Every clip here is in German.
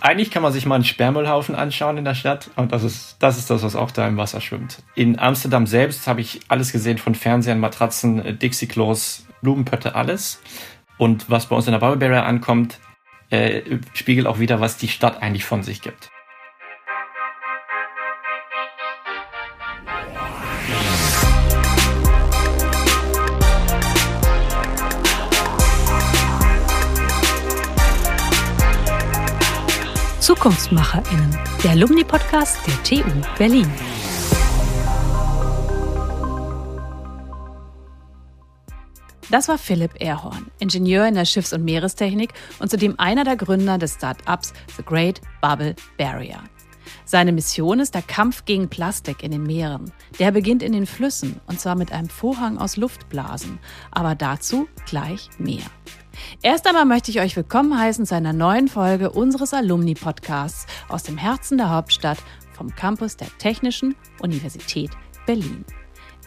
Eigentlich kann man sich mal einen Sperrmüllhaufen anschauen in der Stadt und das ist, das ist das, was auch da im Wasser schwimmt. In Amsterdam selbst habe ich alles gesehen von Fernsehern, Matratzen, Dixie-Klos, Blumenpötte, alles. Und was bei uns in der Bubble Barrier ankommt, äh, spiegelt auch wieder, was die Stadt eigentlich von sich gibt. ZukunftsmacherInnen, der Alumni-Podcast der TU Berlin. Das war Philipp Erhorn, Ingenieur in der Schiffs- und Meerestechnik und zudem einer der Gründer des Start-ups The Great Bubble Barrier. Seine Mission ist der Kampf gegen Plastik in den Meeren. Der beginnt in den Flüssen und zwar mit einem Vorhang aus Luftblasen. Aber dazu gleich mehr. Erst einmal möchte ich euch willkommen heißen zu einer neuen Folge unseres Alumni-Podcasts aus dem Herzen der Hauptstadt vom Campus der Technischen Universität Berlin.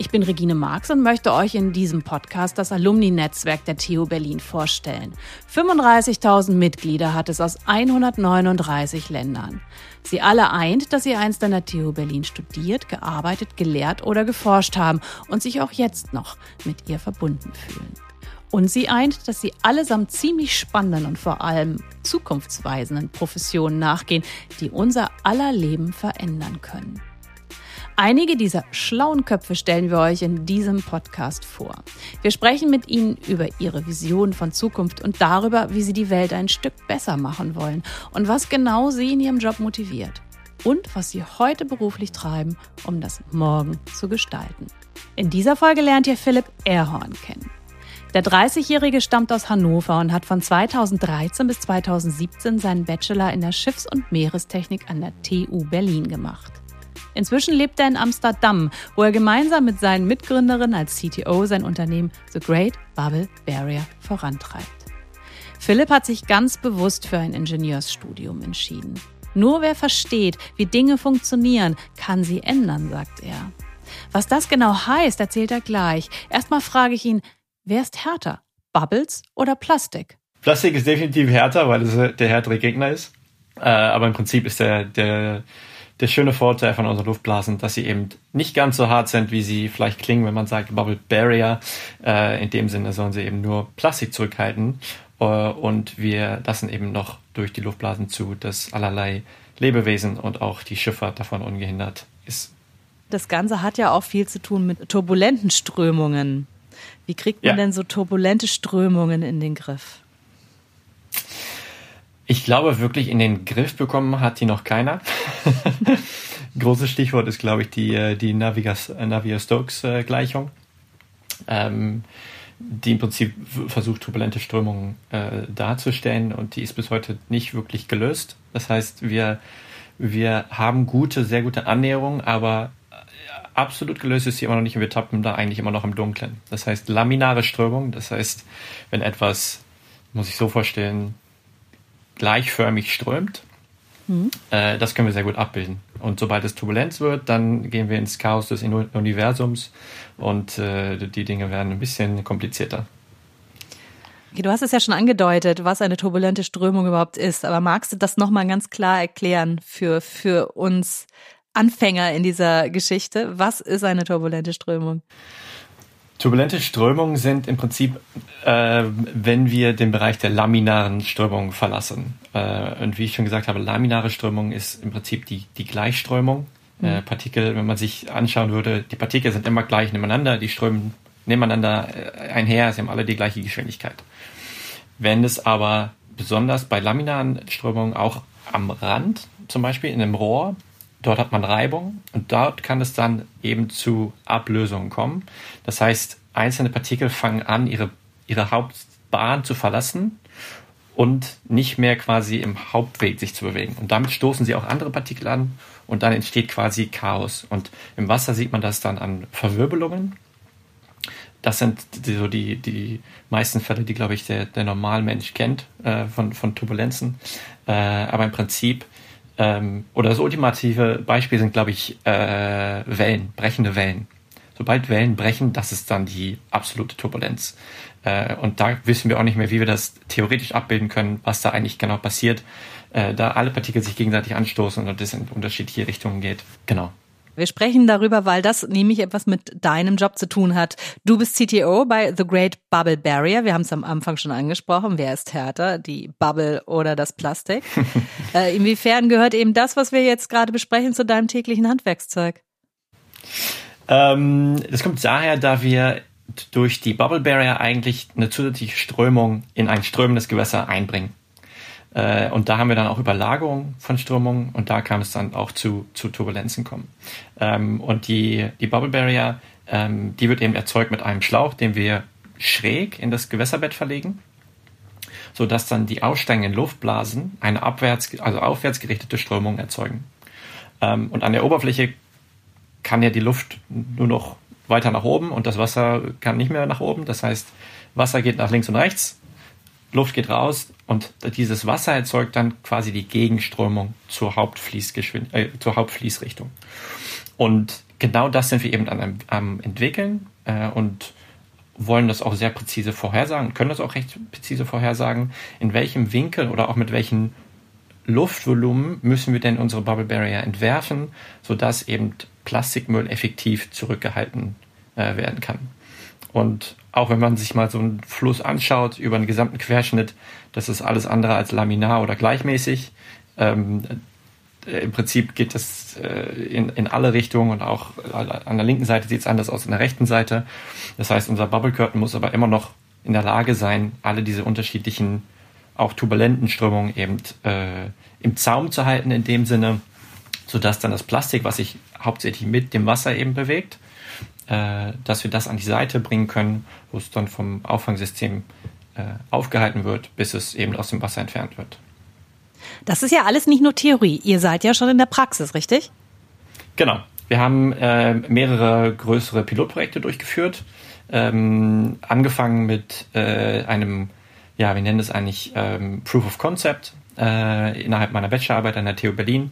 Ich bin Regine Marx und möchte euch in diesem Podcast das Alumni-Netzwerk der TU Berlin vorstellen. 35.000 Mitglieder hat es aus 139 Ländern. Sie alle eint, dass sie einst an der TU Berlin studiert, gearbeitet, gelehrt oder geforscht haben und sich auch jetzt noch mit ihr verbunden fühlen. Und sie eint, dass sie allesamt ziemlich spannenden und vor allem zukunftsweisenden Professionen nachgehen, die unser aller Leben verändern können. Einige dieser schlauen Köpfe stellen wir euch in diesem Podcast vor. Wir sprechen mit ihnen über ihre Vision von Zukunft und darüber, wie sie die Welt ein Stück besser machen wollen und was genau sie in ihrem Job motiviert. Und was sie heute beruflich treiben, um das Morgen zu gestalten. In dieser Folge lernt ihr Philipp Erhorn kennen. Der 30-Jährige stammt aus Hannover und hat von 2013 bis 2017 seinen Bachelor in der Schiffs- und Meerestechnik an der TU Berlin gemacht. Inzwischen lebt er in Amsterdam, wo er gemeinsam mit seinen Mitgründerinnen als CTO sein Unternehmen The Great Bubble Barrier vorantreibt. Philipp hat sich ganz bewusst für ein Ingenieursstudium entschieden. Nur wer versteht, wie Dinge funktionieren, kann sie ändern, sagt er. Was das genau heißt, erzählt er gleich. Erstmal frage ich ihn, Wer ist härter? Bubbles oder Plastik? Plastik ist definitiv härter, weil es der härtere Gegner ist. Äh, aber im Prinzip ist der, der, der schöne Vorteil von unseren Luftblasen, dass sie eben nicht ganz so hart sind, wie sie vielleicht klingen, wenn man sagt Bubble Barrier. Äh, in dem Sinne sollen sie eben nur Plastik zurückhalten. Äh, und wir lassen eben noch durch die Luftblasen zu, dass allerlei Lebewesen und auch die Schifffahrt davon ungehindert ist. Das Ganze hat ja auch viel zu tun mit turbulenten Strömungen. Wie kriegt man ja. denn so turbulente Strömungen in den Griff? Ich glaube wirklich, in den Griff bekommen hat die noch keiner. Großes Stichwort ist, glaube ich, die, äh, die Navier-Stokes-Gleichung, ähm, die im Prinzip versucht, turbulente Strömungen äh, darzustellen und die ist bis heute nicht wirklich gelöst. Das heißt, wir, wir haben gute, sehr gute Annäherungen, aber absolut gelöst ist sie immer noch nicht und wir tappen da eigentlich immer noch im Dunkeln. Das heißt, laminare Strömung, das heißt, wenn etwas, muss ich so vorstellen, gleichförmig strömt, mhm. äh, das können wir sehr gut abbilden. Und sobald es Turbulenz wird, dann gehen wir ins Chaos des Universums und äh, die Dinge werden ein bisschen komplizierter. Okay, du hast es ja schon angedeutet, was eine turbulente Strömung überhaupt ist, aber magst du das nochmal ganz klar erklären für, für uns Anfänger in dieser Geschichte. Was ist eine turbulente Strömung? Turbulente Strömungen sind im Prinzip, äh, wenn wir den Bereich der laminaren Strömung verlassen. Äh, und wie ich schon gesagt habe, laminare Strömung ist im Prinzip die, die Gleichströmung. Mhm. Äh, Partikel, wenn man sich anschauen würde, die Partikel sind immer gleich nebeneinander, die strömen nebeneinander äh, einher, sie haben alle die gleiche Geschwindigkeit. Wenn es aber besonders bei laminaren Strömungen auch am Rand, zum Beispiel in einem Rohr, Dort hat man Reibung und dort kann es dann eben zu Ablösungen kommen. Das heißt, einzelne Partikel fangen an, ihre, ihre Hauptbahn zu verlassen und nicht mehr quasi im Hauptweg sich zu bewegen. Und damit stoßen sie auch andere Partikel an und dann entsteht quasi Chaos. Und im Wasser sieht man das dann an Verwirbelungen. Das sind so die, die meisten Fälle, die, glaube ich, der, der Normalmensch kennt äh, von, von Turbulenzen. Äh, aber im Prinzip ähm, oder das ultimative Beispiel sind, glaube ich, äh, Wellen, brechende Wellen. Sobald Wellen brechen, das ist dann die absolute Turbulenz. Äh, und da wissen wir auch nicht mehr, wie wir das theoretisch abbilden können, was da eigentlich genau passiert. äh, da alle Partikel sich gegenseitig anstoßen und das in unterschiedliche Richtungen geht. Genau. Wir sprechen darüber, weil das nämlich etwas mit deinem Job zu tun hat. Du bist CTO bei The Great Bubble Barrier. Wir haben es am Anfang schon angesprochen. Wer ist härter, die Bubble oder das Plastik? äh, inwiefern gehört eben das, was wir jetzt gerade besprechen, zu deinem täglichen Handwerkszeug? Ähm, das kommt daher, da wir durch die Bubble Barrier eigentlich eine zusätzliche Strömung in ein strömendes Gewässer einbringen. Äh, und da haben wir dann auch Überlagerung von Strömungen und da kam es dann auch zu, zu Turbulenzen kommen. Ähm, und die, die Bubble Barrier, ähm, die wird eben erzeugt mit einem Schlauch, den wir schräg in das Gewässerbett verlegen, sodass dann die aussteigenden Luftblasen eine abwärts, also aufwärts gerichtete Strömung erzeugen. Ähm, und an der Oberfläche kann ja die Luft nur noch weiter nach oben und das Wasser kann nicht mehr nach oben. Das heißt, Wasser geht nach links und rechts Luft geht raus und dieses Wasser erzeugt dann quasi die Gegenströmung zur, Hauptfließgeschwind äh, zur Hauptfließrichtung. Und genau das sind wir eben am, am entwickeln äh, und wollen das auch sehr präzise vorhersagen, können das auch recht präzise vorhersagen, in welchem Winkel oder auch mit welchem Luftvolumen müssen wir denn unsere Bubble Barrier entwerfen, sodass eben Plastikmüll effektiv zurückgehalten äh, werden kann. Und auch wenn man sich mal so einen Fluss anschaut über einen gesamten Querschnitt, das ist alles andere als laminar oder gleichmäßig. Ähm, äh, Im Prinzip geht das äh, in, in alle Richtungen und auch an der linken Seite sieht es anders aus, an der rechten Seite. Das heißt, unser Bubble Curtain muss aber immer noch in der Lage sein, alle diese unterschiedlichen, auch turbulenten Strömungen eben äh, im Zaum zu halten in dem Sinne, sodass dann das Plastik, was sich hauptsächlich mit dem Wasser eben bewegt, äh, dass wir das an die Seite bringen können, wo es dann vom Auffangsystem äh, aufgehalten wird, bis es eben aus dem Wasser entfernt wird. Das ist ja alles nicht nur Theorie. Ihr seid ja schon in der Praxis, richtig? Genau. Wir haben äh, mehrere größere Pilotprojekte durchgeführt. Ähm, angefangen mit äh, einem, ja, wir nennen es eigentlich ähm, Proof of Concept äh, innerhalb meiner Bachelorarbeit an der TU Berlin.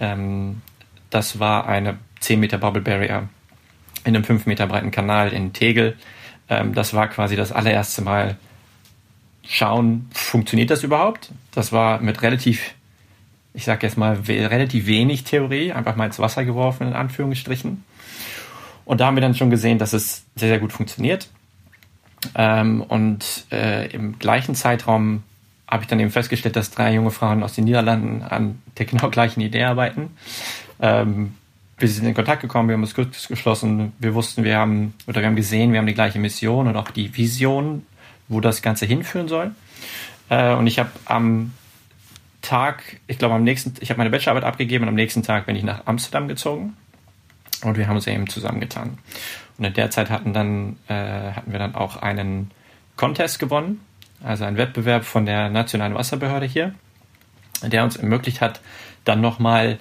Ähm, das war eine 10 Meter Bubble Barrier in einem 5 Meter breiten Kanal in Tegel. Ähm, das war quasi das allererste Mal schauen, funktioniert das überhaupt? Das war mit relativ, ich sag jetzt mal, relativ wenig Theorie, einfach mal ins Wasser geworfen, in Anführungsstrichen. Und da haben wir dann schon gesehen, dass es sehr, sehr gut funktioniert. Ähm, und äh, im gleichen Zeitraum habe ich dann eben festgestellt, dass drei junge Frauen aus den Niederlanden an der genau gleichen Idee arbeiten. Ähm, wir sind in Kontakt gekommen, wir haben uns kurz geschlossen, wir wussten, wir haben, oder wir haben gesehen, wir haben die gleiche Mission und auch die Vision, wo das Ganze hinführen soll. Äh, und ich habe am Tag, ich glaube am nächsten, ich habe meine Bachelorarbeit abgegeben und am nächsten Tag bin ich nach Amsterdam gezogen und wir haben uns eben zusammengetan. Und in der Zeit hatten dann äh, hatten wir dann auch einen Contest gewonnen, also einen Wettbewerb von der nationalen Wasserbehörde hier, der uns ermöglicht hat, dann nochmal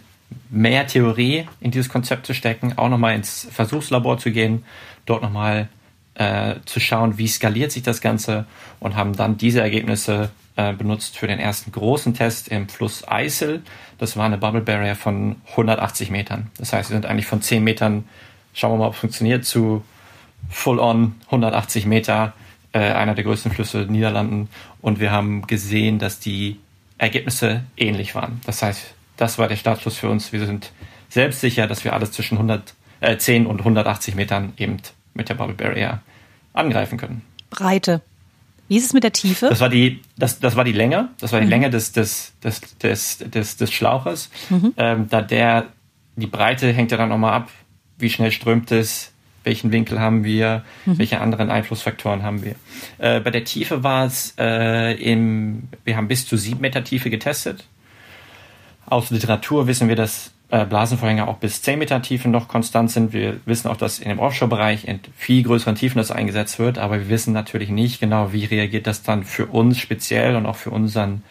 mehr Theorie in dieses Konzept zu stecken, auch nochmal ins Versuchslabor zu gehen, dort nochmal äh, zu schauen, wie skaliert sich das Ganze und haben dann diese Ergebnisse äh, benutzt für den ersten großen Test im Fluss Eisel. Das war eine Bubble Barrier von 180 Metern. Das heißt, wir sind eigentlich von 10 Metern, schauen wir mal, ob es funktioniert, zu full-on 180 Meter, äh, einer der größten Flüsse Niederlanden. Und wir haben gesehen, dass die Ergebnisse ähnlich waren. Das heißt, das war der Startschuss für uns. Wir sind selbstsicher, dass wir alles zwischen 100, äh, 10 und 180 Metern eben mit der Bubble Barrier angreifen können. Breite. Wie ist es mit der Tiefe? Das war die, das, das war die Länge. Das war die mhm. Länge des, des, des, des, des, des Schlauches. Mhm. Ähm, da der, die Breite hängt ja dann nochmal ab, wie schnell strömt es, welchen Winkel haben wir, mhm. welche anderen Einflussfaktoren haben wir. Äh, bei der Tiefe war es äh, im, wir haben bis zu sieben Meter Tiefe getestet. Aus Literatur wissen wir, dass äh, Blasenvorhänge auch bis 10 Meter Tiefe noch konstant sind. Wir wissen auch, dass in dem Offshore-Bereich in viel größeren Tiefen das eingesetzt wird, aber wir wissen natürlich nicht genau, wie reagiert das dann für uns speziell und auch für unseren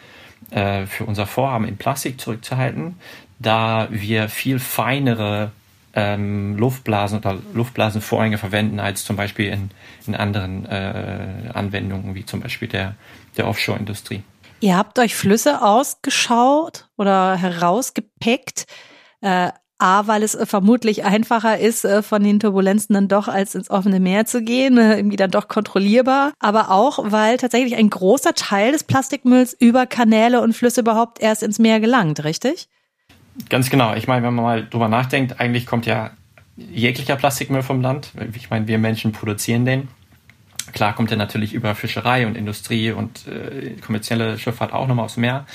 äh, für unser Vorhaben in Plastik zurückzuhalten, da wir viel feinere ähm, Luftblasen oder Luftblasenvorhänge verwenden als zum Beispiel in, in anderen äh, Anwendungen wie zum Beispiel der, der Offshore-Industrie. Ihr habt euch Flüsse ausgeschaut oder herausgepickt, äh, A, weil es äh, vermutlich einfacher ist, äh, von den Turbulenzen dann doch als ins offene Meer zu gehen, äh, irgendwie dann doch kontrollierbar, aber auch, weil tatsächlich ein großer Teil des Plastikmülls über Kanäle und Flüsse überhaupt erst ins Meer gelangt, richtig? Ganz genau. Ich meine, wenn man mal drüber nachdenkt, eigentlich kommt ja jeglicher Plastikmüll vom Land. Ich meine, wir Menschen produzieren den. Klar kommt er natürlich über Fischerei und Industrie und äh, kommerzielle Schifffahrt auch nochmal aufs Meer.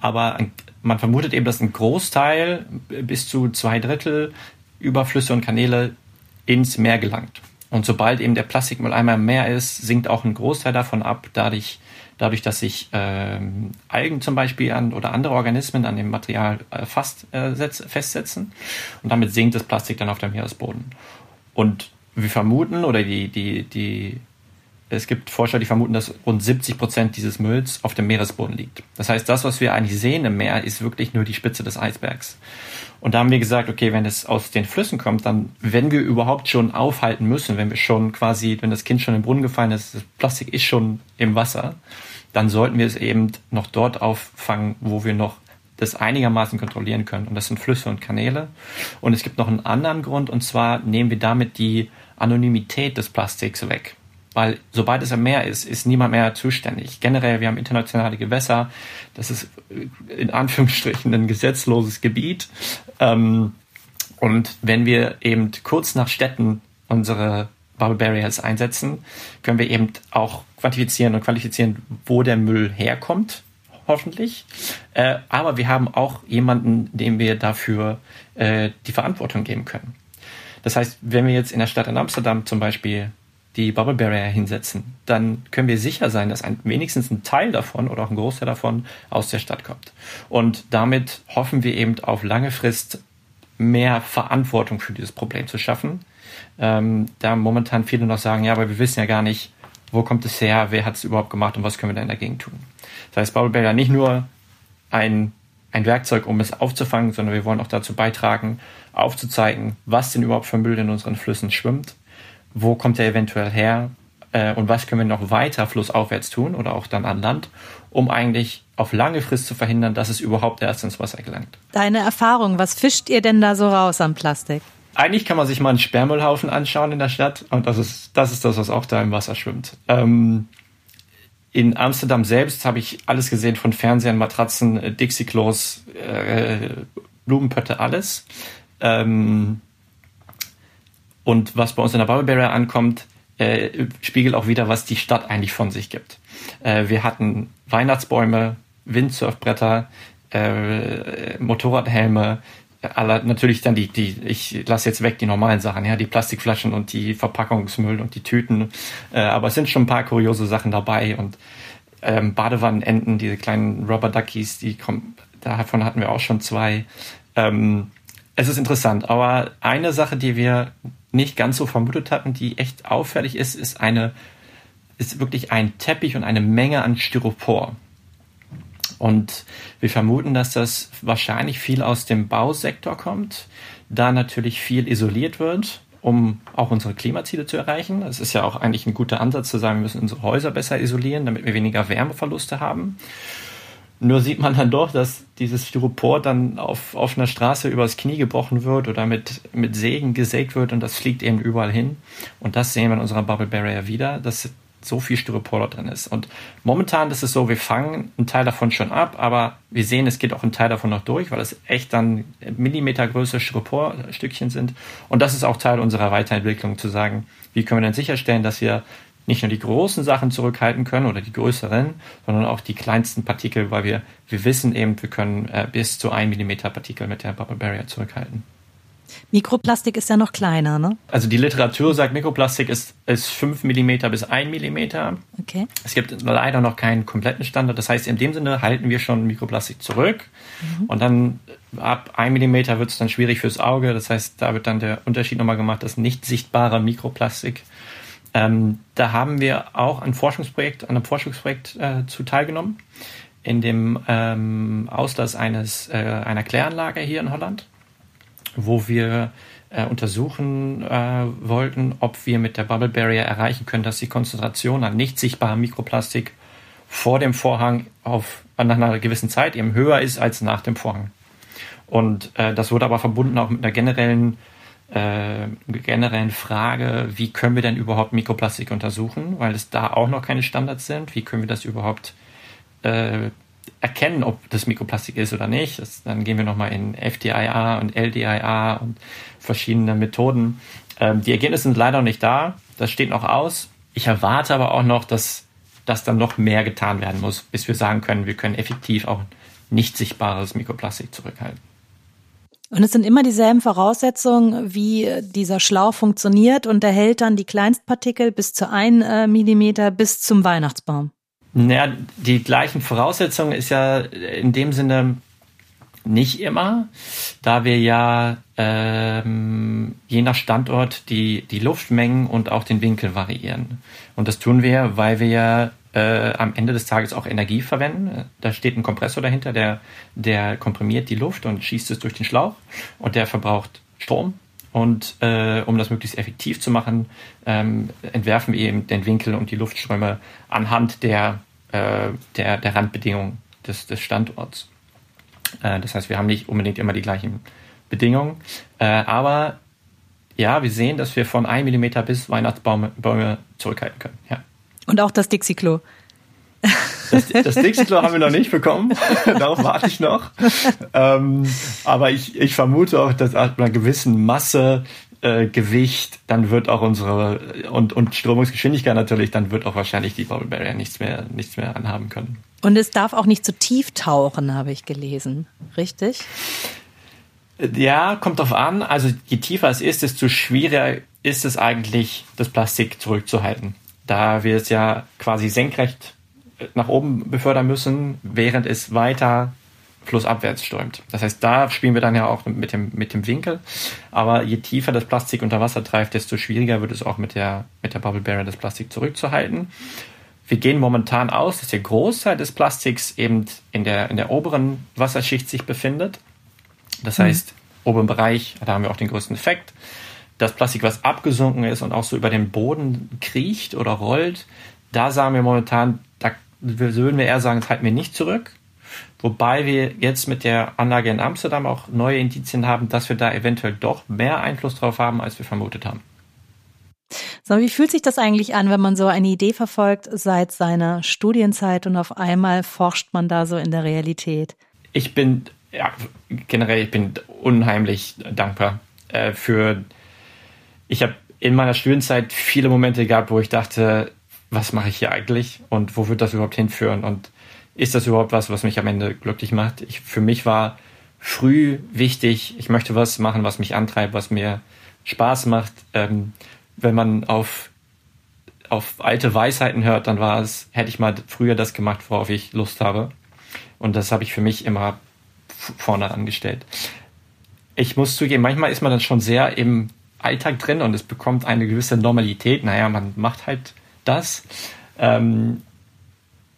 Aber man vermutet eben, dass ein Großteil bis zu zwei Drittel über Flüsse und Kanäle ins Meer gelangt. Und sobald eben der Plastikmüll einmal im Meer ist, sinkt auch ein Großteil davon ab, dadurch, dadurch dass sich ähm, Algen zum Beispiel an, oder andere Organismen an dem Material äh, fast äh, setz, festsetzen. Und damit sinkt das Plastik dann auf dem Meeresboden. Und wir vermuten, oder die, die, die es gibt Forscher, die vermuten, dass rund 70 Prozent dieses Mülls auf dem Meeresboden liegt. Das heißt, das, was wir eigentlich sehen im Meer, ist wirklich nur die Spitze des Eisbergs. Und da haben wir gesagt, okay, wenn es aus den Flüssen kommt, dann, wenn wir überhaupt schon aufhalten müssen, wenn wir schon quasi, wenn das Kind schon im Brunnen gefallen ist, das Plastik ist schon im Wasser, dann sollten wir es eben noch dort auffangen, wo wir noch das einigermaßen kontrollieren können. Und das sind Flüsse und Kanäle. Und es gibt noch einen anderen Grund, und zwar nehmen wir damit die Anonymität des Plastiks weg weil sobald es am Meer ist, ist niemand mehr zuständig. Generell, wir haben internationale Gewässer, das ist äh, in Anführungsstrichen ein gesetzloses Gebiet. Ähm, und wenn wir eben kurz nach Städten unsere Bubble Barriers einsetzen, können wir eben auch quantifizieren und qualifizieren, wo der Müll herkommt, hoffentlich. Äh, aber wir haben auch jemanden, dem wir dafür äh, die Verantwortung geben können. Das heißt, wenn wir jetzt in der Stadt in Amsterdam zum Beispiel die Bubble Barrier hinsetzen, dann können wir sicher sein, dass ein, wenigstens ein Teil davon oder auch ein Großteil davon aus der Stadt kommt. Und damit hoffen wir eben auf lange Frist mehr Verantwortung für dieses Problem zu schaffen. Ähm, da momentan viele noch sagen, ja, aber wir wissen ja gar nicht, wo kommt es her, wer hat es überhaupt gemacht und was können wir denn dagegen tun. Das heißt, Bubble Barrier nicht nur ein, ein Werkzeug, um es aufzufangen, sondern wir wollen auch dazu beitragen, aufzuzeigen, was denn überhaupt für Müll in unseren Flüssen schwimmt wo kommt er eventuell her äh, und was können wir noch weiter flussaufwärts tun oder auch dann an Land, um eigentlich auf lange Frist zu verhindern, dass es überhaupt erst ins Wasser gelangt. Deine Erfahrung, was fischt ihr denn da so raus am Plastik? Eigentlich kann man sich mal einen Sperrmüllhaufen anschauen in der Stadt und das ist das, ist das was auch da im Wasser schwimmt. Ähm, in Amsterdam selbst habe ich alles gesehen von Fernsehern, Matratzen, Dixie-Klos, äh, Blumenpötte, alles. Ähm, und was bei uns in der Bubble Barrier ankommt, äh, spiegelt auch wieder, was die Stadt eigentlich von sich gibt. Äh, wir hatten Weihnachtsbäume, Windsurfbretter, äh, Motorradhelme, aller, natürlich dann die, die, ich lasse jetzt weg die normalen Sachen, ja, die Plastikflaschen und die Verpackungsmüll und die Tüten, äh, aber es sind schon ein paar kuriose Sachen dabei und ähm, Badewannenenten, diese kleinen Rubber Duckies, die kommen, davon hatten wir auch schon zwei. Ähm, es ist interessant, aber eine Sache, die wir nicht ganz so vermutet hatten, die echt auffällig ist, ist eine, ist wirklich ein Teppich und eine Menge an Styropor. Und wir vermuten, dass das wahrscheinlich viel aus dem Bausektor kommt, da natürlich viel isoliert wird, um auch unsere Klimaziele zu erreichen. Es ist ja auch eigentlich ein guter Ansatz zu sagen, wir müssen unsere Häuser besser isolieren, damit wir weniger Wärmeverluste haben. Nur sieht man dann doch, dass dieses Styropor dann auf offener Straße übers Knie gebrochen wird oder mit, mit Sägen gesägt wird und das fliegt eben überall hin. Und das sehen wir in unserer Bubble Barrier wieder, dass so viel Styropor da drin ist. Und momentan ist es so, wir fangen einen Teil davon schon ab, aber wir sehen, es geht auch ein Teil davon noch durch, weil es echt dann Millimetergröße Styroporstückchen sind. Und das ist auch Teil unserer Weiterentwicklung, zu sagen, wie können wir denn sicherstellen, dass wir nicht nur die großen Sachen zurückhalten können oder die größeren, sondern auch die kleinsten Partikel, weil wir, wir wissen eben, wir können äh, bis zu 1 mm Partikel mit der Bubble Barrier zurückhalten. Mikroplastik ist ja noch kleiner, ne? Also die Literatur sagt, Mikroplastik ist, ist 5 mm bis 1 mm. Okay. Es gibt leider noch keinen kompletten Standard. Das heißt, in dem Sinne halten wir schon Mikroplastik zurück. Mhm. Und dann ab 1 mm wird es dann schwierig fürs Auge. Das heißt, da wird dann der Unterschied nochmal gemacht, dass nicht sichtbarer Mikroplastik ähm, da haben wir auch ein Forschungsprojekt, an einem Forschungsprojekt äh, zu teilgenommen, in dem ähm, Auslass eines, äh, einer Kläranlage hier in Holland, wo wir äh, untersuchen äh, wollten, ob wir mit der Bubble Barrier erreichen können, dass die Konzentration an nicht sichtbarem Mikroplastik vor dem Vorhang auf, nach einer gewissen Zeit eben höher ist als nach dem Vorhang. Und äh, das wurde aber verbunden auch mit einer generellen äh, generellen Frage, wie können wir denn überhaupt Mikroplastik untersuchen, weil es da auch noch keine Standards sind. Wie können wir das überhaupt äh, erkennen, ob das Mikroplastik ist oder nicht? Das, dann gehen wir nochmal in FDIA und LDIA und verschiedene Methoden. Ähm, die Ergebnisse sind leider noch nicht da. Das steht noch aus. Ich erwarte aber auch noch, dass, dass dann noch mehr getan werden muss, bis wir sagen können, wir können effektiv auch nicht sichtbares Mikroplastik zurückhalten. Und es sind immer dieselben Voraussetzungen, wie dieser Schlauch funktioniert und der hält dann die Kleinstpartikel bis zu 1 äh, Millimeter bis zum Weihnachtsbaum. Naja, die gleichen Voraussetzungen ist ja in dem Sinne nicht immer, da wir ja ähm, je nach Standort die, die Luftmengen und auch den Winkel variieren. Und das tun wir, weil wir ja äh, am Ende des Tages auch Energie verwenden. Da steht ein Kompressor dahinter, der, der komprimiert die Luft und schießt es durch den Schlauch und der verbraucht Strom. Und äh, um das möglichst effektiv zu machen, ähm, entwerfen wir eben den Winkel und die Luftströme anhand der, äh, der, der Randbedingungen des, des Standorts. Äh, das heißt, wir haben nicht unbedingt immer die gleichen Bedingungen. Äh, aber ja, wir sehen, dass wir von 1 mm bis Weihnachtsbäume zurückhalten können. Ja. Und auch das Dixie-Klo. Das, das Dixie-Klo haben wir noch nicht bekommen. Darauf warte ich noch. Ähm, aber ich, ich vermute auch, dass ab einer gewissen Masse, äh, Gewicht, dann wird auch unsere und, und Strömungsgeschwindigkeit natürlich, dann wird auch wahrscheinlich die Bubble Barrier nichts mehr, nichts mehr anhaben können. Und es darf auch nicht zu tief tauchen, habe ich gelesen. Richtig? Ja, kommt drauf an. Also je tiefer es ist, desto schwieriger ist es eigentlich, das Plastik zurückzuhalten da wir es ja quasi senkrecht nach oben befördern müssen, während es weiter flussabwärts strömt. Das heißt, da spielen wir dann ja auch mit dem, mit dem Winkel. Aber je tiefer das Plastik unter Wasser treibt, desto schwieriger wird es auch mit der, mit der Bubble Barrier das Plastik zurückzuhalten. Wir gehen momentan aus, dass der Großteil des Plastiks eben in der, in der oberen Wasserschicht sich befindet. Das mhm. heißt, oberen Bereich, da haben wir auch den größten Effekt das Plastik, was abgesunken ist und auch so über den Boden kriecht oder rollt, da sagen wir momentan, da würden wir eher sagen, das halten wir nicht zurück. Wobei wir jetzt mit der Anlage in Amsterdam auch neue Indizien haben, dass wir da eventuell doch mehr Einfluss drauf haben, als wir vermutet haben. So, wie fühlt sich das eigentlich an, wenn man so eine Idee verfolgt seit seiner Studienzeit und auf einmal forscht man da so in der Realität? Ich bin, ja, generell, ich bin unheimlich dankbar äh, für ich habe in meiner Studienzeit viele Momente gehabt, wo ich dachte, was mache ich hier eigentlich und wo wird das überhaupt hinführen und ist das überhaupt was, was mich am Ende glücklich macht? Ich, für mich war früh wichtig, ich möchte was machen, was mich antreibt, was mir Spaß macht. Ähm, wenn man auf, auf alte Weisheiten hört, dann war es, hätte ich mal früher das gemacht, worauf ich Lust habe. Und das habe ich für mich immer vorne angestellt. Ich muss zugeben, manchmal ist man dann schon sehr im Alltag drin und es bekommt eine gewisse Normalität. Naja, man macht halt das. Ähm,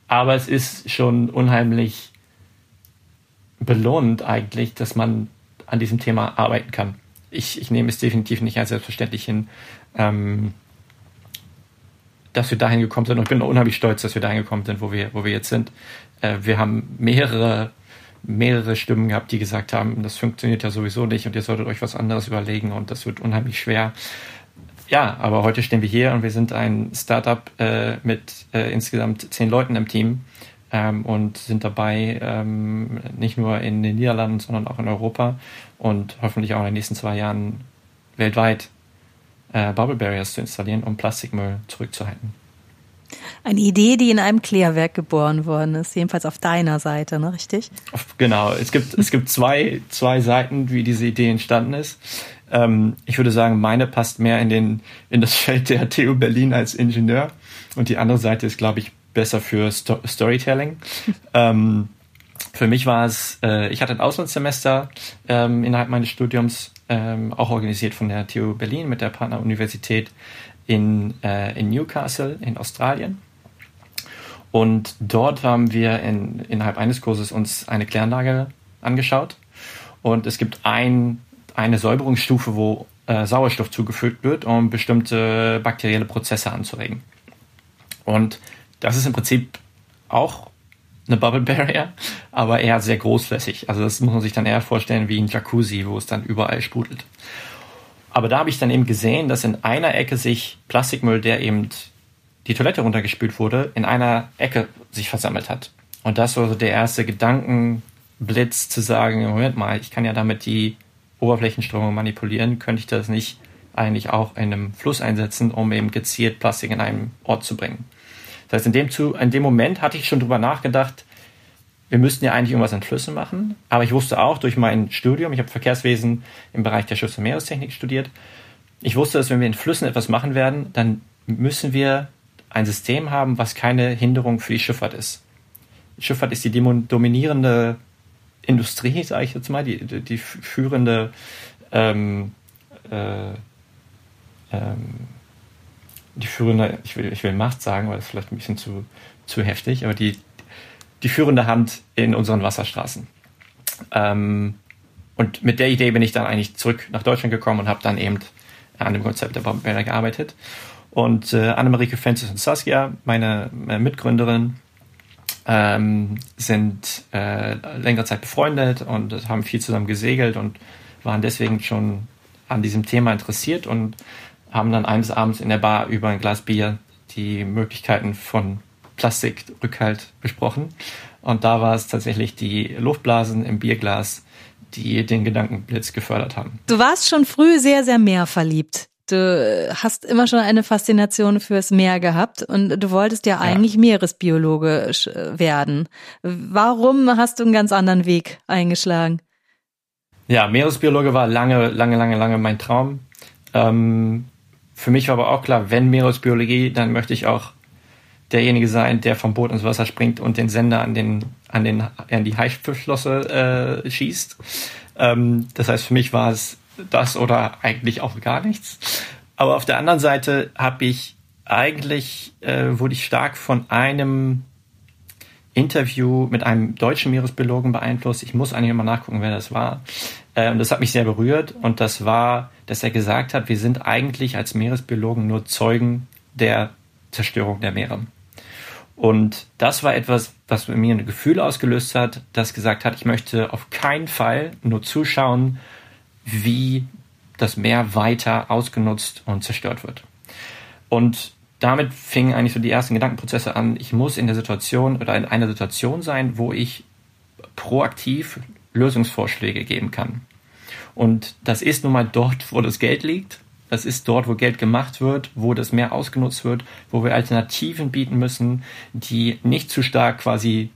aber es ist schon unheimlich belohnend eigentlich, dass man an diesem Thema arbeiten kann. Ich, ich nehme es definitiv nicht als selbstverständlich hin, ähm, dass wir dahin gekommen sind und ich bin unheimlich stolz, dass wir dahin gekommen sind, wo wir, wo wir jetzt sind. Äh, wir haben mehrere mehrere Stimmen gehabt, die gesagt haben, das funktioniert ja sowieso nicht und ihr solltet euch was anderes überlegen und das wird unheimlich schwer. Ja, aber heute stehen wir hier und wir sind ein Startup äh, mit äh, insgesamt zehn Leuten im Team ähm, und sind dabei, ähm, nicht nur in den Niederlanden, sondern auch in Europa und hoffentlich auch in den nächsten zwei Jahren weltweit äh, Bubble Barriers zu installieren, um Plastikmüll zurückzuhalten. Eine Idee, die in einem Klärwerk geboren worden ist, jedenfalls auf deiner Seite, ne, richtig? Genau, es gibt, es gibt zwei, zwei Seiten, wie diese Idee entstanden ist. Ähm, ich würde sagen, meine passt mehr in, den, in das Feld der TU Berlin als Ingenieur und die andere Seite ist, glaube ich, besser für Sto Storytelling. ähm, für mich war es, äh, ich hatte ein Auslandssemester ähm, innerhalb meines Studiums, ähm, auch organisiert von der TU Berlin mit der Partneruniversität in, äh, in Newcastle in Australien. Und dort haben wir in, innerhalb eines Kurses uns eine Kläranlage angeschaut. Und es gibt ein, eine Säuberungsstufe, wo äh, Sauerstoff zugefügt wird, um bestimmte bakterielle Prozesse anzuregen. Und das ist im Prinzip auch eine Bubble Barrier, aber eher sehr großflächig. Also das muss man sich dann eher vorstellen wie ein Jacuzzi, wo es dann überall sprudelt. Aber da habe ich dann eben gesehen, dass in einer Ecke sich Plastikmüll, der eben die Toilette runtergespült wurde, in einer Ecke sich versammelt hat. Und das war so der erste Gedankenblitz zu sagen, Moment mal, ich kann ja damit die Oberflächenströmung manipulieren, könnte ich das nicht eigentlich auch in einem Fluss einsetzen, um eben gezielt Plastik in einen Ort zu bringen. Das heißt, in dem, zu, in dem Moment hatte ich schon drüber nachgedacht, wir müssten ja eigentlich irgendwas an Flüssen machen. Aber ich wusste auch durch mein Studium, ich habe Verkehrswesen im Bereich der Schiffs- und Meerestechnik studiert, ich wusste, dass wenn wir in Flüssen etwas machen werden, dann müssen wir ein System haben, was keine Hinderung für die Schifffahrt ist. Die Schifffahrt ist die dominierende Industrie, sage ich jetzt mal, die, die führende ähm, äh, ähm, die führende, ich will, ich will Macht sagen, weil das ist vielleicht ein bisschen zu, zu heftig, aber die, die führende Hand in unseren Wasserstraßen. Ähm, und mit der Idee bin ich dann eigentlich zurück nach Deutschland gekommen und habe dann eben an dem Konzept der Bombenbäder gearbeitet. Und äh, Annemarie Fences und Saskia, meine, meine Mitgründerin, ähm, sind äh, längere Zeit befreundet und haben viel zusammen gesegelt und waren deswegen schon an diesem Thema interessiert und haben dann eines Abends in der Bar über ein Glas Bier die Möglichkeiten von Plastikrückhalt besprochen. Und da war es tatsächlich die Luftblasen im Bierglas, die den Gedankenblitz gefördert haben. Du warst schon früh sehr, sehr mehr verliebt. Du hast immer schon eine Faszination fürs Meer gehabt und du wolltest ja eigentlich ja. Meeresbiologe werden. Warum hast du einen ganz anderen Weg eingeschlagen? Ja, Meeresbiologe war lange, lange, lange, lange mein Traum. Ähm, für mich war aber auch klar, wenn Meeresbiologie, dann möchte ich auch derjenige sein, der vom Boot ins Wasser springt und den Sender an den an den an die Haifischflosse äh, schießt. Ähm, das heißt, für mich war es das oder eigentlich auch gar nichts. Aber auf der anderen Seite habe ich eigentlich äh, wurde ich stark von einem Interview mit einem deutschen Meeresbiologen beeinflusst. Ich muss eigentlich mal nachgucken, wer das war. Ähm, das hat mich sehr berührt und das war, dass er gesagt hat, wir sind eigentlich als Meeresbiologen nur Zeugen der Zerstörung der Meere. Und das war etwas, was bei mir ein Gefühl ausgelöst hat, das gesagt hat, ich möchte auf keinen Fall nur zuschauen, wie das Meer weiter ausgenutzt und zerstört wird. Und damit fingen eigentlich so die ersten Gedankenprozesse an. Ich muss in der Situation oder in einer Situation sein, wo ich proaktiv Lösungsvorschläge geben kann. Und das ist nun mal dort, wo das Geld liegt. Das ist dort, wo Geld gemacht wird, wo das mehr ausgenutzt wird, wo wir Alternativen bieten müssen, die nicht zu stark quasi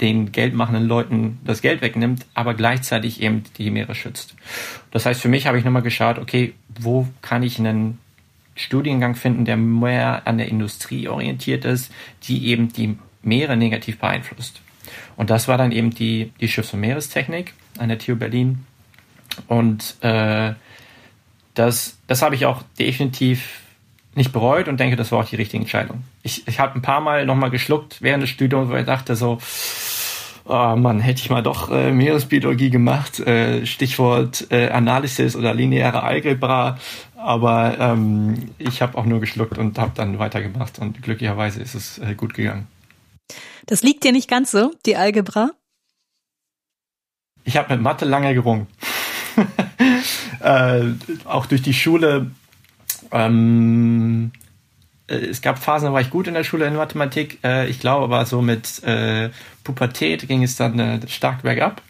den geldmachenden Leuten das Geld wegnimmt, aber gleichzeitig eben die Meere schützt. Das heißt, für mich habe ich nochmal geschaut, okay, wo kann ich einen Studiengang finden, der mehr an der Industrie orientiert ist, die eben die Meere negativ beeinflusst. Und das war dann eben die, die Schiffs- und Meerestechnik an der TU Berlin. Und äh, das, das habe ich auch definitiv nicht bereut und denke, das war auch die richtige Entscheidung. Ich, ich habe ein paar Mal nochmal geschluckt während des Studiums, weil ich dachte so, oh Mann, hätte ich mal doch äh, Meeresbiologie gemacht, äh, Stichwort äh, Analysis oder lineare Algebra, aber ähm, ich habe auch nur geschluckt und habe dann weitergemacht und glücklicherweise ist es äh, gut gegangen. Das liegt dir nicht ganz so, die Algebra? Ich habe mit Mathe lange gerungen. äh, auch durch die Schule. Ähm, äh, es gab Phasen, da war ich gut in der Schule in Mathematik. Äh, ich glaube aber so mit äh, Pubertät ging es dann äh, stark bergab.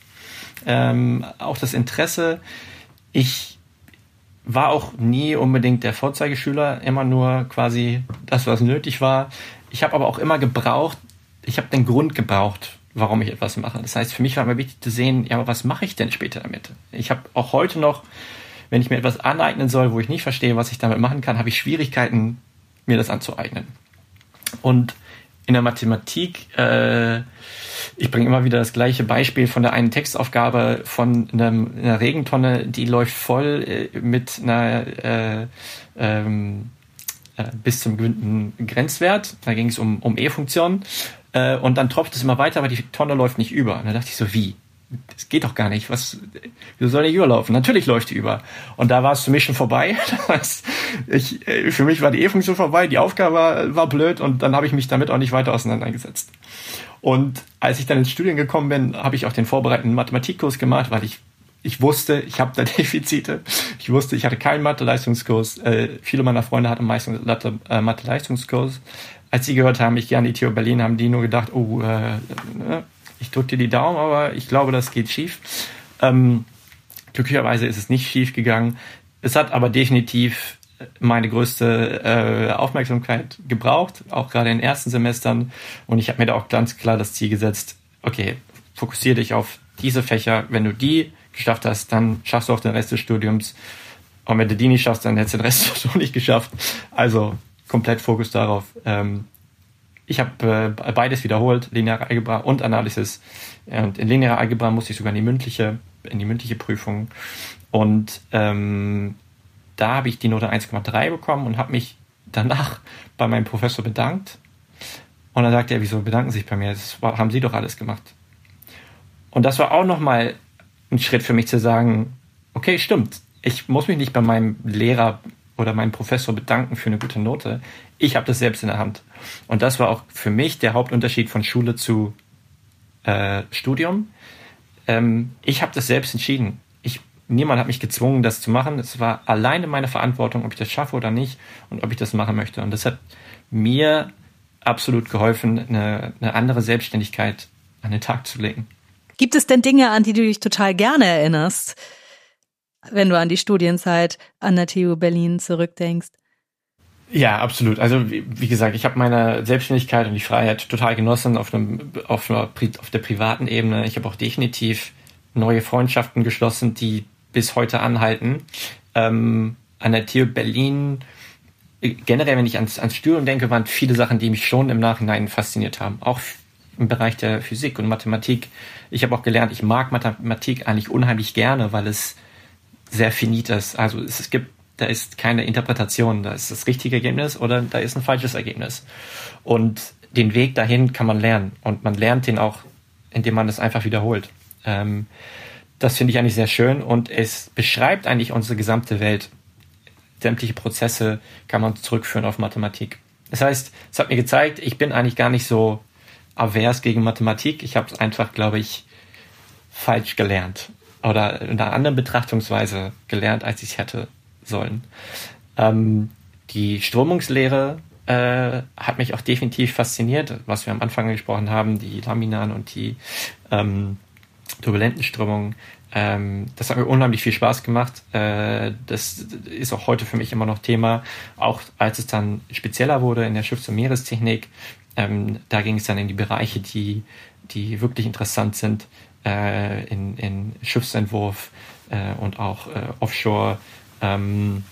Ähm, auch das Interesse. Ich war auch nie unbedingt der Vorzeigeschüler, immer nur quasi das, was nötig war. Ich habe aber auch immer gebraucht, ich habe den Grund gebraucht, warum ich etwas mache. Das heißt, für mich war immer wichtig zu sehen, ja, aber was mache ich denn später damit? Ich habe auch heute noch, wenn ich mir etwas aneignen soll, wo ich nicht verstehe, was ich damit machen kann, habe ich Schwierigkeiten, mir das anzueignen. Und in der Mathematik, äh, ich bringe immer wieder das gleiche Beispiel von der einen Textaufgabe von einem, einer Regentonne, die läuft voll äh, mit einer äh, ähm, äh, bis zum gewünschten Grenzwert. Da ging es um, um E-Funktionen. Äh, und dann tropft es immer weiter, aber die Tonne läuft nicht über. Und da dachte ich so, wie? Das geht doch gar nicht. Was, wieso soll die überlaufen? Natürlich läuft die über. Und da war es für mich schon vorbei. ich, äh, für mich war die E-Funktion vorbei, die Aufgabe war, war blöd und dann habe ich mich damit auch nicht weiter auseinandergesetzt. Und als ich dann ins Studium gekommen bin, habe ich auch den vorbereitenden Mathematikkurs gemacht, weil ich ich wusste, ich habe da Defizite. Ich wusste, ich hatte keinen Mathe-Leistungskurs. Äh, viele meiner Freunde hatten meistens äh, Mathe-Leistungskurs. Als sie gehört haben, ich gehe an die TU Berlin, haben die nur gedacht, oh, äh, ne, ich drücke dir die Daumen, aber ich glaube, das geht schief. Ähm, glücklicherweise ist es nicht schief gegangen. Es hat aber definitiv meine größte äh, Aufmerksamkeit gebraucht, auch gerade in den ersten Semestern. Und ich habe mir da auch ganz klar das Ziel gesetzt, okay, fokussiere dich auf diese Fächer. Wenn du die geschafft hast, dann schaffst du auch den Rest des Studiums. Und wenn du die nicht schaffst, dann hättest du den Rest so nicht geschafft. Also komplett Fokus darauf. Ähm, ich habe äh, beides wiederholt, lineare Algebra und Analysis. Und in lineare Algebra musste ich sogar in die mündliche, in die mündliche Prüfung. Und ähm, da habe ich die Note 1,3 bekommen und habe mich danach bei meinem Professor bedankt. Und dann sagte er, wieso bedanken Sie sich bei mir? Das haben Sie doch alles gemacht. Und das war auch nochmal ein Schritt für mich zu sagen, okay, stimmt. Ich muss mich nicht bei meinem Lehrer oder meinem Professor bedanken für eine gute Note. Ich habe das selbst in der Hand. Und das war auch für mich der Hauptunterschied von Schule zu äh, Studium. Ähm, ich habe das selbst entschieden. Ich, niemand hat mich gezwungen, das zu machen. Es war alleine meine Verantwortung, ob ich das schaffe oder nicht und ob ich das machen möchte. Und das hat mir absolut geholfen, eine, eine andere Selbstständigkeit an den Tag zu legen. Gibt es denn Dinge, an die du dich total gerne erinnerst, wenn du an die Studienzeit an der TU Berlin zurückdenkst? Ja, absolut. Also wie, wie gesagt, ich habe meine Selbstständigkeit und die Freiheit total genossen auf, einem, auf, einer, auf der privaten Ebene. Ich habe auch definitiv neue Freundschaften geschlossen, die bis heute anhalten. Ähm, an der TU Berlin, generell, wenn ich ans, ans Studium denke, waren viele Sachen, die mich schon im Nachhinein fasziniert haben. Auch im Bereich der Physik und Mathematik. Ich habe auch gelernt, ich mag Mathematik eigentlich unheimlich gerne, weil es sehr finit ist. Also es, es gibt, da ist keine Interpretation, da ist das richtige Ergebnis oder da ist ein falsches Ergebnis. Und den Weg dahin kann man lernen und man lernt den auch, indem man es einfach wiederholt. Ähm, das finde ich eigentlich sehr schön und es beschreibt eigentlich unsere gesamte Welt. Sämtliche Prozesse kann man zurückführen auf Mathematik. Das heißt, es hat mir gezeigt, ich bin eigentlich gar nicht so avers gegen Mathematik. Ich habe es einfach, glaube ich, falsch gelernt oder in einer anderen Betrachtungsweise gelernt, als ich es hätte sollen. Ähm, die Strömungslehre äh, hat mich auch definitiv fasziniert, was wir am Anfang gesprochen haben, die laminaren und die ähm, turbulenten Strömungen. Ähm, das hat mir unheimlich viel Spaß gemacht. Äh, das ist auch heute für mich immer noch Thema, auch als es dann spezieller wurde in der Schiffs- und Meerestechnik. Ähm, da ging es dann in die Bereiche, die, die wirklich interessant sind, äh, in, in Schiffsentwurf äh, und auch äh, Offshore. Ähm,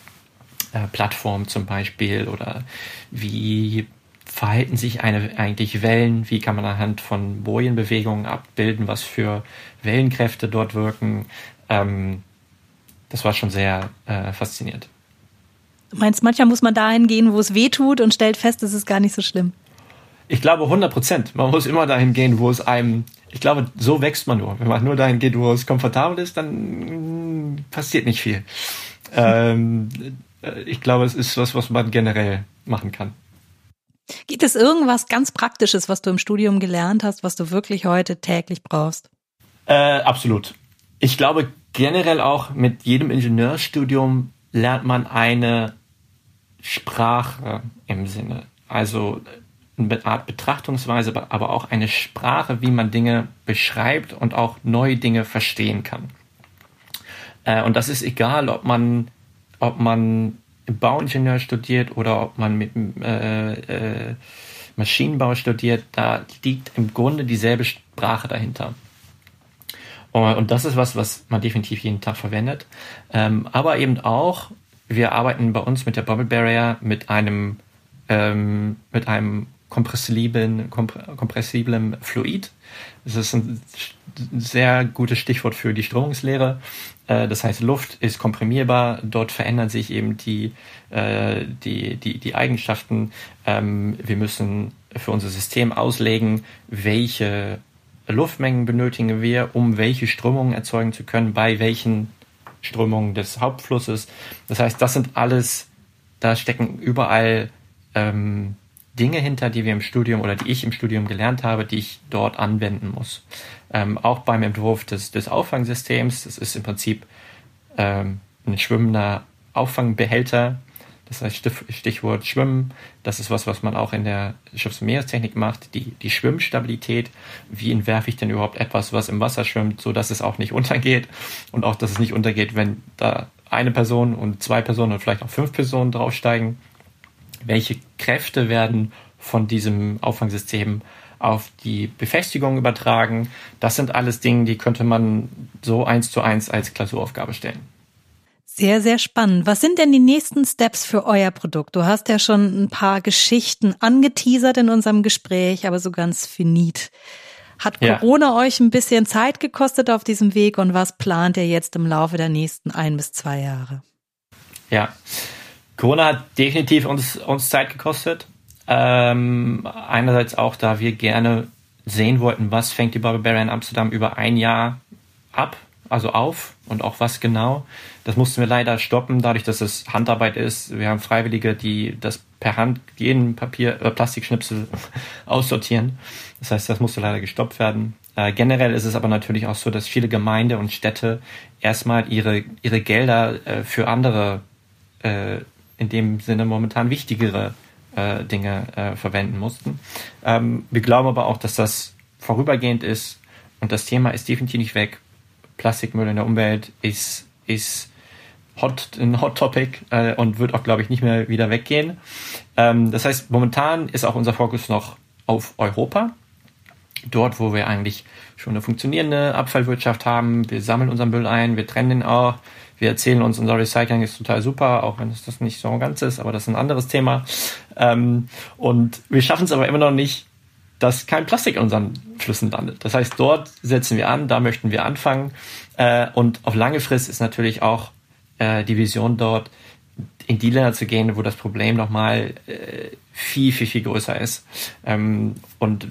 äh, Plattform zum Beispiel oder wie verhalten sich eine, eigentlich Wellen, wie kann man anhand von Bojenbewegungen abbilden, was für Wellenkräfte dort wirken. Ähm, das war schon sehr äh, faszinierend. Du meinst, manchmal muss man dahin gehen, wo es weh tut und stellt fest, es ist gar nicht so schlimm. Ich glaube 100 Prozent. Man muss immer dahin gehen, wo es einem, ich glaube, so wächst man nur. Wenn man nur dahin geht, wo es komfortabel ist, dann mm, passiert nicht viel. ähm, äh, ich glaube, es ist was, was man generell machen kann. Gibt es irgendwas ganz Praktisches, was du im Studium gelernt hast, was du wirklich heute täglich brauchst? Äh, absolut. Ich glaube generell auch mit jedem Ingenieurstudium lernt man eine Sprache im Sinne. Also eine Art Betrachtungsweise, aber auch eine Sprache, wie man Dinge beschreibt und auch neue Dinge verstehen kann. Äh, und das ist egal, ob man, ob man Bauingenieur studiert oder ob man mit äh, äh, Maschinenbau studiert, da liegt im Grunde dieselbe Sprache dahinter. Und das ist was, was man definitiv jeden Tag verwendet. Ähm, aber eben auch, wir arbeiten bei uns mit der Bubble Barrier mit einem, ähm, mit einem kompressiblen, kompressiblen Fluid. Das ist ein sehr gutes Stichwort für die Strömungslehre. Äh, das heißt, Luft ist komprimierbar, dort verändern sich eben die, äh, die, die, die Eigenschaften. Ähm, wir müssen für unser System auslegen, welche Luftmengen benötigen wir, um welche Strömungen erzeugen zu können, bei welchen Strömungen des Hauptflusses. Das heißt, das sind alles, da stecken überall ähm, Dinge hinter, die wir im Studium oder die ich im Studium gelernt habe, die ich dort anwenden muss. Ähm, auch beim Entwurf des, des Auffangsystems, das ist im Prinzip ähm, ein schwimmender Auffangbehälter, das heißt Stichwort Schwimmen, das ist was, was man auch in der Schiffs- und Meerestechnik macht, die, die Schwimmstabilität. Wie entwerfe ich denn überhaupt etwas, was im Wasser schwimmt, so dass es auch nicht untergeht und auch, dass es nicht untergeht, wenn da eine Person und zwei Personen und vielleicht auch fünf Personen draufsteigen. Welche Kräfte werden von diesem Auffangsystem auf die Befestigung übertragen? Das sind alles Dinge, die könnte man so eins zu eins als Klausuraufgabe stellen. Sehr, sehr spannend. Was sind denn die nächsten Steps für euer Produkt? Du hast ja schon ein paar Geschichten angeteasert in unserem Gespräch, aber so ganz finit. Hat ja. Corona euch ein bisschen Zeit gekostet auf diesem Weg und was plant ihr jetzt im Laufe der nächsten ein bis zwei Jahre? Ja, Corona hat definitiv uns, uns Zeit gekostet. Ähm, einerseits auch, da wir gerne sehen wollten, was fängt die Barbarian Amsterdam über ein Jahr ab also auf und auch was genau. Das mussten wir leider stoppen, dadurch, dass es Handarbeit ist. Wir haben Freiwillige, die das per Hand jeden Papier, äh, Plastikschnipsel aussortieren. Das heißt, das musste leider gestoppt werden. Äh, generell ist es aber natürlich auch so, dass viele Gemeinde und Städte erstmal ihre, ihre Gelder äh, für andere, äh, in dem Sinne momentan wichtigere äh, Dinge äh, verwenden mussten. Ähm, wir glauben aber auch, dass das vorübergehend ist und das Thema ist definitiv nicht weg. Plastikmüll in der Umwelt ist, ist hot, ein Hot Topic äh, und wird auch, glaube ich, nicht mehr wieder weggehen. Ähm, das heißt, momentan ist auch unser Fokus noch auf Europa. Dort, wo wir eigentlich schon eine funktionierende Abfallwirtschaft haben. Wir sammeln unseren Müll ein, wir trennen ihn auch. Wir erzählen uns, unser Recycling ist total super, auch wenn es das nicht so ganz ist, aber das ist ein anderes Thema. Ähm, und wir schaffen es aber immer noch nicht, dass kein Plastik in unseren Flüssen landet. Das heißt, dort setzen wir an, da möchten wir anfangen. Äh, und auf lange Frist ist natürlich auch äh, die Vision dort, in die Länder zu gehen, wo das Problem nochmal äh, viel, viel, viel größer ist. Ähm, und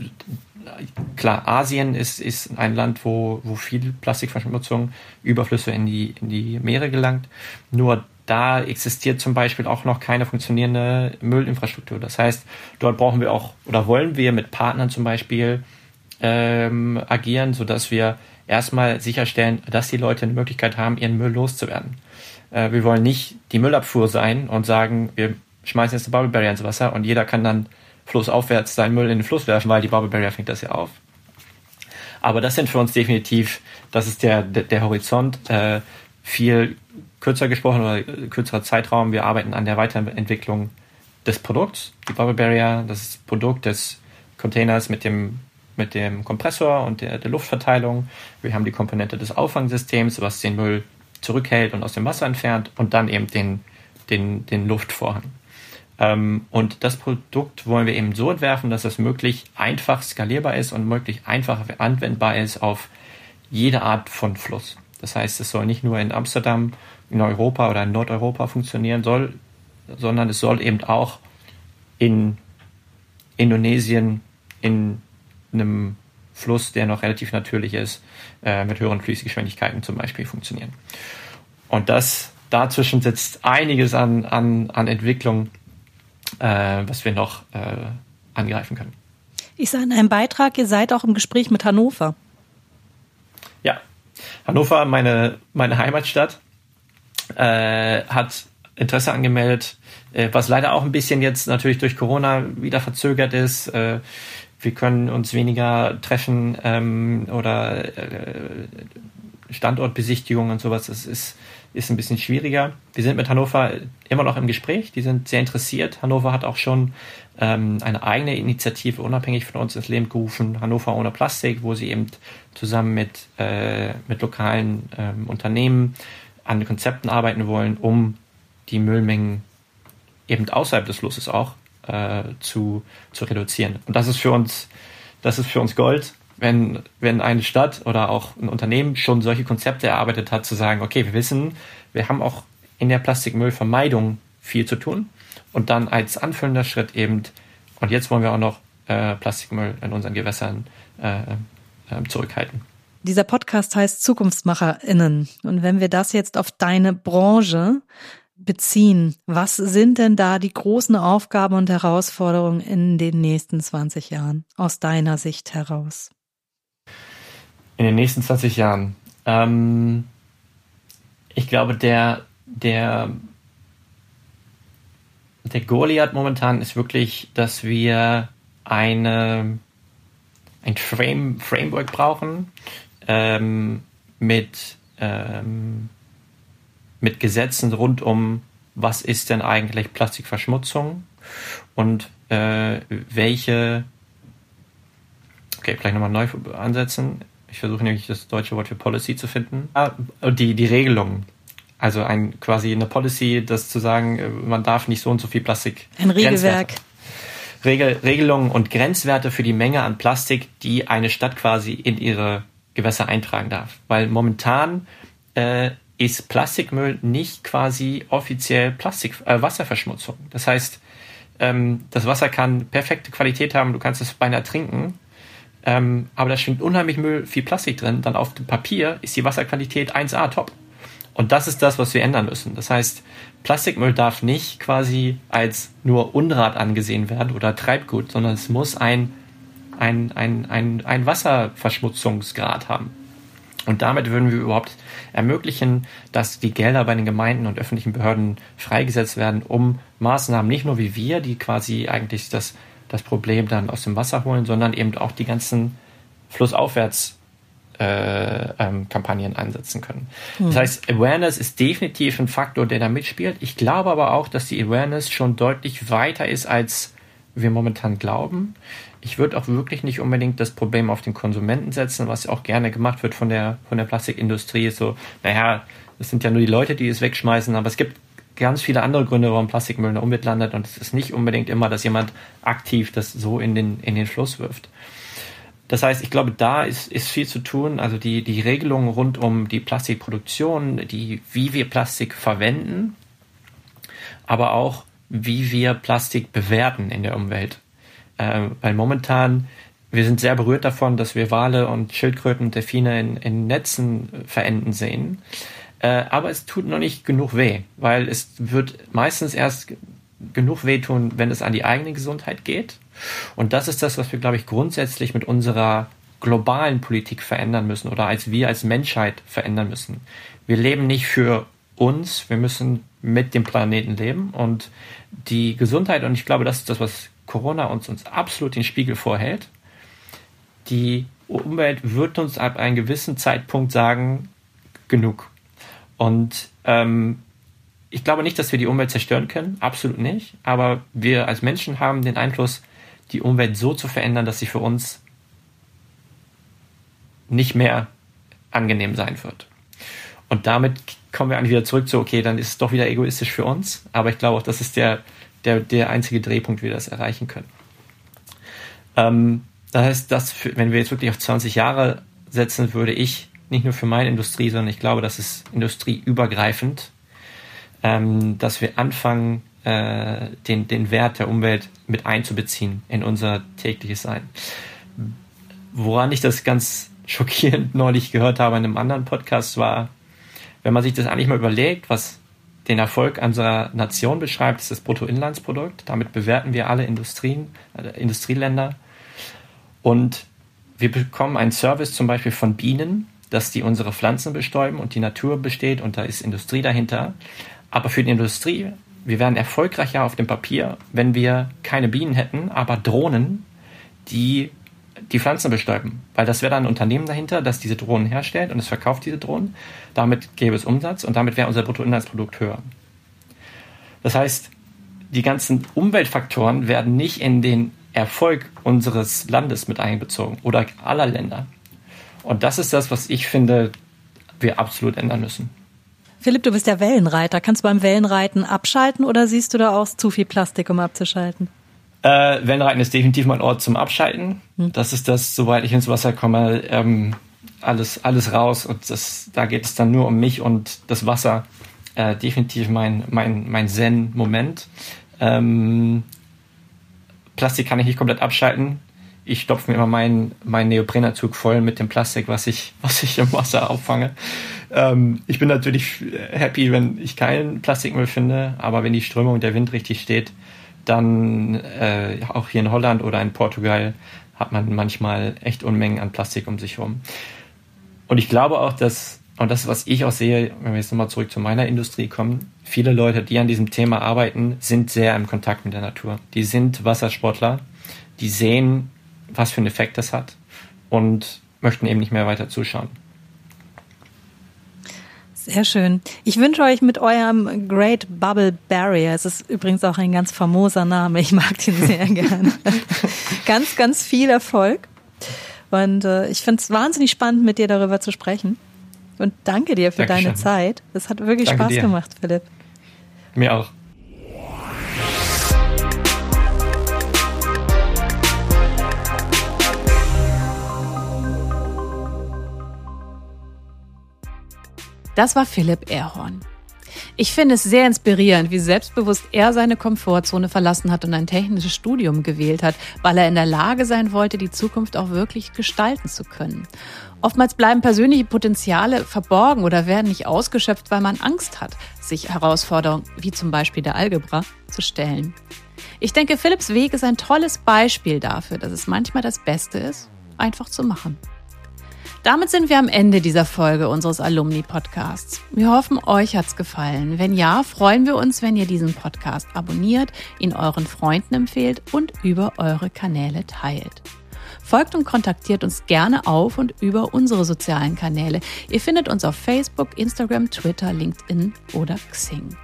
klar, Asien ist, ist ein Land, wo, wo viel Plastikverschmutzung, Überflüsse in die, in die Meere gelangt. Nur da existiert zum Beispiel auch noch keine funktionierende Müllinfrastruktur. Das heißt, dort brauchen wir auch oder wollen wir mit Partnern zum Beispiel ähm, agieren, sodass wir erstmal sicherstellen, dass die Leute eine Möglichkeit haben, ihren Müll loszuwerden. Äh, wir wollen nicht die Müllabfuhr sein und sagen, wir schmeißen jetzt eine Bubble Barrier ins Wasser und jeder kann dann flussaufwärts seinen Müll in den Fluss werfen, weil die Bubble Barrier fängt das ja auf. Aber das sind für uns definitiv, das ist der, der, der Horizont. Äh, viel kürzer gesprochen oder kürzerer Zeitraum. Wir arbeiten an der Weiterentwicklung des Produkts, die Bubble Barrier, das Produkt des Containers mit dem, mit dem Kompressor und der, der Luftverteilung. Wir haben die Komponente des Auffangsystems, was den Müll zurückhält und aus dem Wasser entfernt und dann eben den, den, den Luftvorhang. Ähm, und das Produkt wollen wir eben so entwerfen, dass es möglich einfach skalierbar ist und möglich einfach anwendbar ist auf jede Art von Fluss. Das heißt, es soll nicht nur in Amsterdam, in Europa oder in Nordeuropa funktionieren soll, sondern es soll eben auch in Indonesien in einem Fluss, der noch relativ natürlich ist, äh, mit höheren Fließgeschwindigkeiten zum Beispiel funktionieren. Und das dazwischen sitzt einiges an, an, an Entwicklung, was wir noch äh, angreifen können. Ich sah in einem Beitrag, ihr seid auch im Gespräch mit Hannover. Ja, Hannover, meine, meine Heimatstadt, äh, hat Interesse angemeldet, äh, was leider auch ein bisschen jetzt natürlich durch Corona wieder verzögert ist. Äh, wir können uns weniger treffen ähm, oder äh, Standortbesichtigungen und sowas. Das ist, ist ein bisschen schwieriger. Wir sind mit Hannover immer noch im Gespräch. Die sind sehr interessiert. Hannover hat auch schon ähm, eine eigene Initiative unabhängig von uns ins Leben gerufen, Hannover ohne Plastik, wo sie eben zusammen mit, äh, mit lokalen ähm, Unternehmen an Konzepten arbeiten wollen, um die Müllmengen eben außerhalb des Flusses auch äh, zu, zu reduzieren. Und das ist für uns, das ist für uns Gold, wenn, wenn eine Stadt oder auch ein Unternehmen schon solche Konzepte erarbeitet hat, zu sagen, okay, wir wissen, wir haben auch in der Plastikmüllvermeidung viel zu tun. Und dann als anfüllender Schritt eben, und jetzt wollen wir auch noch äh, Plastikmüll in unseren Gewässern äh, äh, zurückhalten. Dieser Podcast heißt ZukunftsmacherInnen. Und wenn wir das jetzt auf deine Branche beziehen, was sind denn da die großen Aufgaben und Herausforderungen in den nächsten 20 Jahren aus deiner Sicht heraus? In den nächsten 20 Jahren. Ähm, ich glaube, der, der, der Goliath momentan ist wirklich, dass wir eine, ein Frame, Framework brauchen, ähm, mit, ähm, mit Gesetzen rund um, was ist denn eigentlich Plastikverschmutzung und äh, welche, okay, vielleicht nochmal neu ansetzen. Ich versuche nämlich das deutsche Wort für Policy zu finden. Ah, die, die Regelungen. Also ein, quasi eine Policy, das zu sagen, äh, man darf nicht so und so viel Plastik. Ein Regelwerk. Regel, Regelungen und Grenzwerte für die Menge an Plastik, die eine Stadt quasi in ihre Gewässer eintragen darf. Weil momentan äh, ist Plastikmüll nicht quasi offiziell Plastik, äh, Wasserverschmutzung. Das heißt, ähm, das Wasser kann perfekte Qualität haben, du kannst es beinahe trinken, ähm, aber da schwingt unheimlich Müll, viel Plastik drin. Dann auf dem Papier ist die Wasserqualität 1A top. Und das ist das, was wir ändern müssen. Das heißt, Plastikmüll darf nicht quasi als nur Unrat angesehen werden oder Treibgut, sondern es muss ein ein, ein, ein, ein Wasserverschmutzungsgrad haben. Und damit würden wir überhaupt ermöglichen, dass die Gelder bei den Gemeinden und öffentlichen Behörden freigesetzt werden, um Maßnahmen nicht nur wie wir, die quasi eigentlich das, das Problem dann aus dem Wasser holen, sondern eben auch die ganzen flussaufwärts äh, ähm, Kampagnen einsetzen können. Hm. Das heißt, Awareness ist definitiv ein Faktor, der da mitspielt. Ich glaube aber auch, dass die Awareness schon deutlich weiter ist, als wir momentan glauben ich würde auch wirklich nicht unbedingt das Problem auf den Konsumenten setzen, was auch gerne gemacht wird von der, von der Plastikindustrie. So, naja, das sind ja nur die Leute, die es wegschmeißen, aber es gibt ganz viele andere Gründe, warum Plastikmüll in der Umwelt landet und es ist nicht unbedingt immer, dass jemand aktiv das so in den, in den Fluss wirft. Das heißt, ich glaube, da ist, ist viel zu tun. Also die, die Regelungen rund um die Plastikproduktion, die, wie wir Plastik verwenden, aber auch wie wir Plastik bewerten in der Umwelt. Äh, weil momentan, wir sind sehr berührt davon, dass wir Wale und Schildkröten und Delfine in, in Netzen verenden sehen. Äh, aber es tut noch nicht genug weh, weil es wird meistens erst genug wehtun, wenn es an die eigene Gesundheit geht. Und das ist das, was wir, glaube ich, grundsätzlich mit unserer globalen Politik verändern müssen oder als wir als Menschheit verändern müssen. Wir leben nicht für uns, wir müssen mit dem Planeten leben und die Gesundheit, und ich glaube, das ist das, was Corona uns, uns absolut den Spiegel vorhält. Die Umwelt wird uns ab einem gewissen Zeitpunkt sagen, genug. Und ähm, ich glaube nicht, dass wir die Umwelt zerstören können, absolut nicht. Aber wir als Menschen haben den Einfluss, die Umwelt so zu verändern, dass sie für uns nicht mehr angenehm sein wird. Und damit kommen wir eigentlich wieder zurück zu, okay, dann ist es doch wieder egoistisch für uns. Aber ich glaube auch, das ist der der, der einzige Drehpunkt, wie wir das erreichen können. Ähm, das heißt, dass wenn wir jetzt wirklich auf 20 Jahre setzen, würde ich nicht nur für meine Industrie, sondern ich glaube, das ist industrieübergreifend, ähm, dass wir anfangen, äh, den, den Wert der Umwelt mit einzubeziehen in unser tägliches Sein. Woran ich das ganz schockierend neulich gehört habe in einem anderen Podcast war, wenn man sich das eigentlich mal überlegt, was den Erfolg unserer Nation beschreibt, ist das Bruttoinlandsprodukt. Damit bewerten wir alle Industrien, äh, Industrieländer. Und wir bekommen einen Service zum Beispiel von Bienen, dass die unsere Pflanzen bestäuben und die Natur besteht und da ist Industrie dahinter. Aber für die Industrie, wir wären erfolgreicher auf dem Papier, wenn wir keine Bienen hätten, aber Drohnen, die die Pflanzen bestäuben. Weil das wäre dann ein Unternehmen dahinter, das diese Drohnen herstellt und es verkauft diese Drohnen. Damit gäbe es Umsatz und damit wäre unser Bruttoinlandsprodukt höher. Das heißt, die ganzen Umweltfaktoren werden nicht in den Erfolg unseres Landes mit einbezogen oder aller Länder. Und das ist das, was ich finde, wir absolut ändern müssen. Philipp, du bist ja Wellenreiter. Kannst du beim Wellenreiten abschalten oder siehst du da auch zu viel Plastik, um abzuschalten? Äh, Wellenreiten ist definitiv mein Ort zum Abschalten. Hm. Das ist das, soweit ich ins Wasser komme, ähm, alles, alles raus und das, da geht es dann nur um mich und das Wasser. Äh, definitiv mein, mein, mein Zen-Moment. Ähm, Plastik kann ich nicht komplett abschalten. Ich stopfe mir immer meinen mein Neoprenanzug voll mit dem Plastik, was ich, was ich im Wasser auffange. Ähm, ich bin natürlich happy, wenn ich keinen Plastikmüll finde, aber wenn die Strömung der Wind richtig steht, dann äh, auch hier in Holland oder in Portugal hat man manchmal echt Unmengen an Plastik um sich herum. Und ich glaube auch, dass, und das, was ich auch sehe, wenn wir jetzt nochmal zurück zu meiner Industrie kommen, viele Leute, die an diesem Thema arbeiten, sind sehr im Kontakt mit der Natur. Die sind Wassersportler, die sehen, was für einen Effekt das hat und möchten eben nicht mehr weiter zuschauen. Sehr schön. Ich wünsche euch mit eurem Great Bubble Barrier, es ist übrigens auch ein ganz famoser Name, ich mag den sehr gerne, ganz, ganz viel Erfolg. Und äh, ich finde es wahnsinnig spannend, mit dir darüber zu sprechen. Und danke dir für Dankeschön. deine Zeit. Es hat wirklich danke Spaß dir. gemacht, Philipp. Mir auch. Das war Philipp Erhorn. Ich finde es sehr inspirierend, wie selbstbewusst er seine Komfortzone verlassen hat und ein technisches Studium gewählt hat, weil er in der Lage sein wollte, die Zukunft auch wirklich gestalten zu können. Oftmals bleiben persönliche Potenziale verborgen oder werden nicht ausgeschöpft, weil man Angst hat, sich Herausforderungen wie zum Beispiel der Algebra zu stellen. Ich denke, Philipps Weg ist ein tolles Beispiel dafür, dass es manchmal das Beste ist, einfach zu machen. Damit sind wir am Ende dieser Folge unseres Alumni-Podcasts. Wir hoffen, euch hat's gefallen. Wenn ja, freuen wir uns, wenn ihr diesen Podcast abonniert, ihn euren Freunden empfehlt und über eure Kanäle teilt. Folgt und kontaktiert uns gerne auf und über unsere sozialen Kanäle. Ihr findet uns auf Facebook, Instagram, Twitter, LinkedIn oder Xing.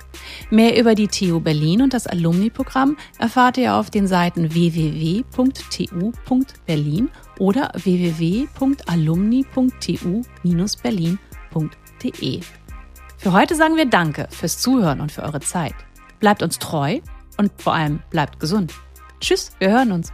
Mehr über die TU Berlin und das Alumni-Programm erfahrt ihr auf den Seiten www.tu.berlin oder www.alumni.tu-berlin.de. Für heute sagen wir Danke fürs Zuhören und für eure Zeit. Bleibt uns treu und vor allem bleibt gesund. Tschüss, wir hören uns.